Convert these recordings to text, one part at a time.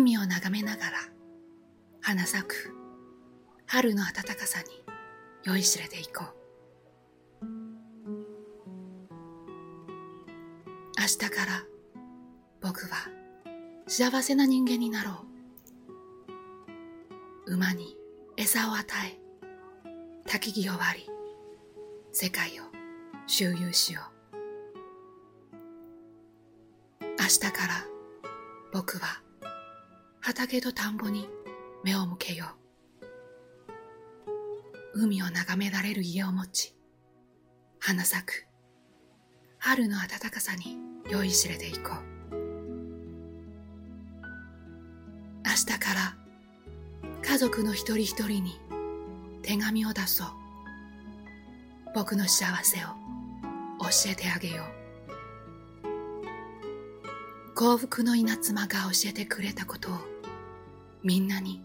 海を眺めながら花咲く春の暖かさに酔いしれていこう。明日から僕は幸せな人間になろう。馬に餌を与え焚き木を割り世界を周遊しよう。明日から僕は畑と田んぼに目を向けよう。海を眺められる家を持ち、花咲く春の暖かさに酔いしれていこう。明日から家族の一人一人に手紙を出そう。僕の幸せを教えてあげよう。幸福の稲妻が教えてくれたことをみんなに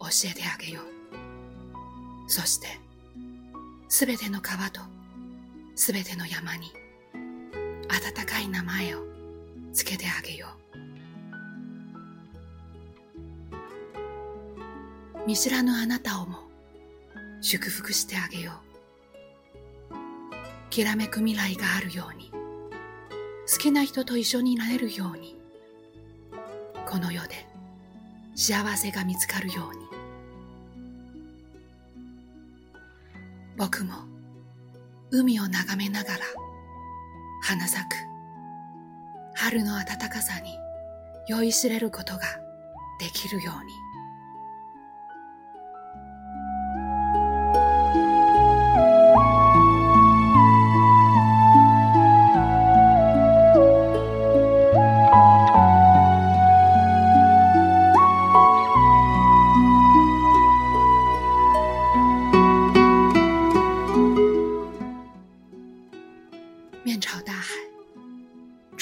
教えてあげよう。そして、すべての川とすべての山に温かい名前をつけてあげよう。見知らぬあなたをも祝福してあげよう。きらめく未来があるように、好きな人と一緒になれるように、この世で幸せが見つかるように。僕も海を眺めながら花咲く春の暖かさに酔いしれることができるように。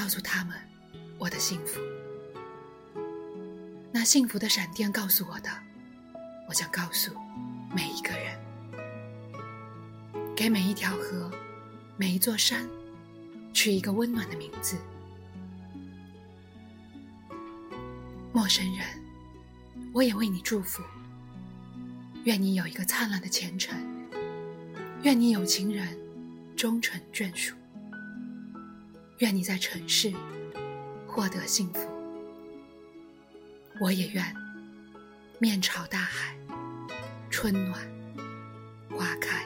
告诉他们我的幸福。那幸福的闪电告诉我的，我将告诉每一个人。给每一条河、每一座山取一个温暖的名字。陌生人，我也为你祝福。愿你有一个灿烂的前程。愿你有情人。终成眷属。愿你在尘世获得幸福，我也愿面朝大海，春暖花开。